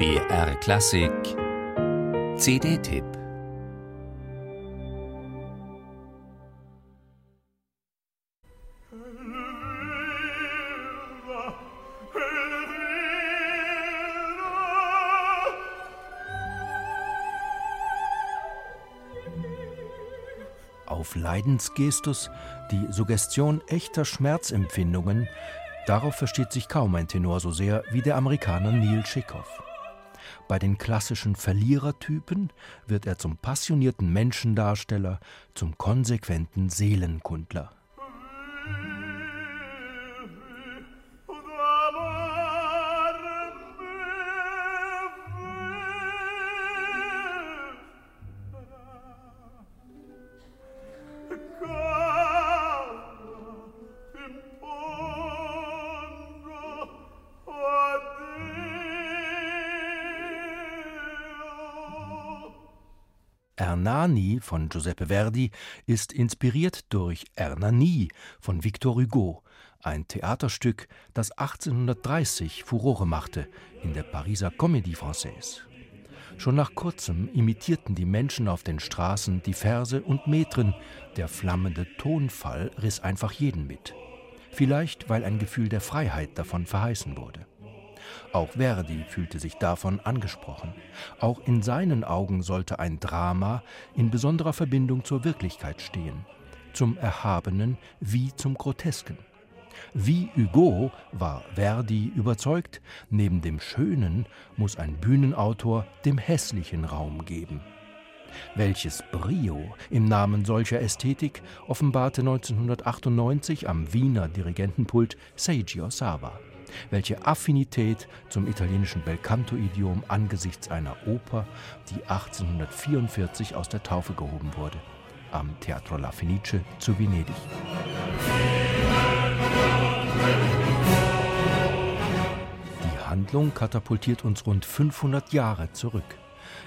BR Klassik CD-Tipp Auf Leidensgestus, die Suggestion echter Schmerzempfindungen, darauf versteht sich kaum ein Tenor so sehr wie der Amerikaner Neil Schikow. Bei den klassischen Verlierertypen wird er zum passionierten Menschendarsteller, zum konsequenten Seelenkundler. Ernani von Giuseppe Verdi ist inspiriert durch Hernani von Victor Hugo, ein Theaterstück, das 1830 Furore machte in der Pariser Comédie Française. Schon nach kurzem imitierten die Menschen auf den Straßen die Verse und Metren, der flammende Tonfall riss einfach jeden mit. Vielleicht, weil ein Gefühl der Freiheit davon verheißen wurde. Auch Verdi fühlte sich davon angesprochen. Auch in seinen Augen sollte ein Drama in besonderer Verbindung zur Wirklichkeit stehen, zum Erhabenen wie zum Grotesken. Wie Hugo war Verdi überzeugt, neben dem Schönen muss ein Bühnenautor dem Hässlichen Raum geben. Welches Brio im Namen solcher Ästhetik offenbarte 1998 am Wiener Dirigentenpult Seiji Osawa welche Affinität zum italienischen Belcanto-Idiom angesichts einer Oper, die 1844 aus der Taufe gehoben wurde, am Teatro La Fenice zu Venedig. Die Handlung katapultiert uns rund 500 Jahre zurück.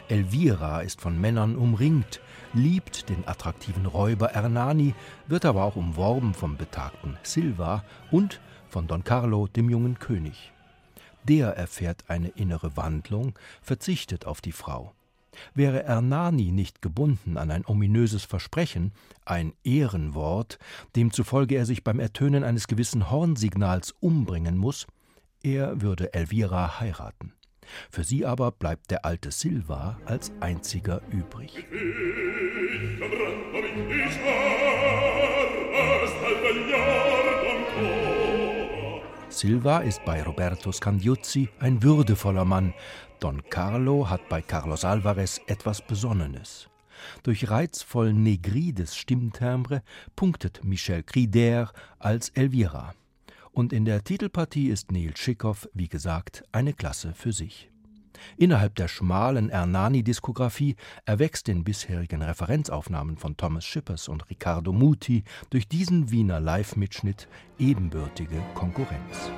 Elvira ist von Männern umringt, liebt den attraktiven Räuber Ernani, wird aber auch umworben vom betagten Silva und von Don Carlo, dem jungen König. Der erfährt eine innere Wandlung, verzichtet auf die Frau. Wäre Ernani nicht gebunden an ein ominöses Versprechen, ein Ehrenwort, demzufolge er sich beim Ertönen eines gewissen Hornsignals umbringen muss, er würde Elvira heiraten. Für sie aber bleibt der alte Silva als einziger übrig. Silva ist bei Roberto Scandiuzzi ein würdevoller Mann. Don Carlo hat bei Carlos Alvarez etwas Besonnenes. Durch reizvoll negrides Stimmtimbre punktet Michel Crider als Elvira. Und in der Titelpartie ist Neil Schikow, wie gesagt, eine Klasse für sich. Innerhalb der schmalen Ernani-Diskografie erwächst den bisherigen Referenzaufnahmen von Thomas Schippers und Riccardo Muti durch diesen Wiener Live-Mitschnitt ebenbürtige Konkurrenz.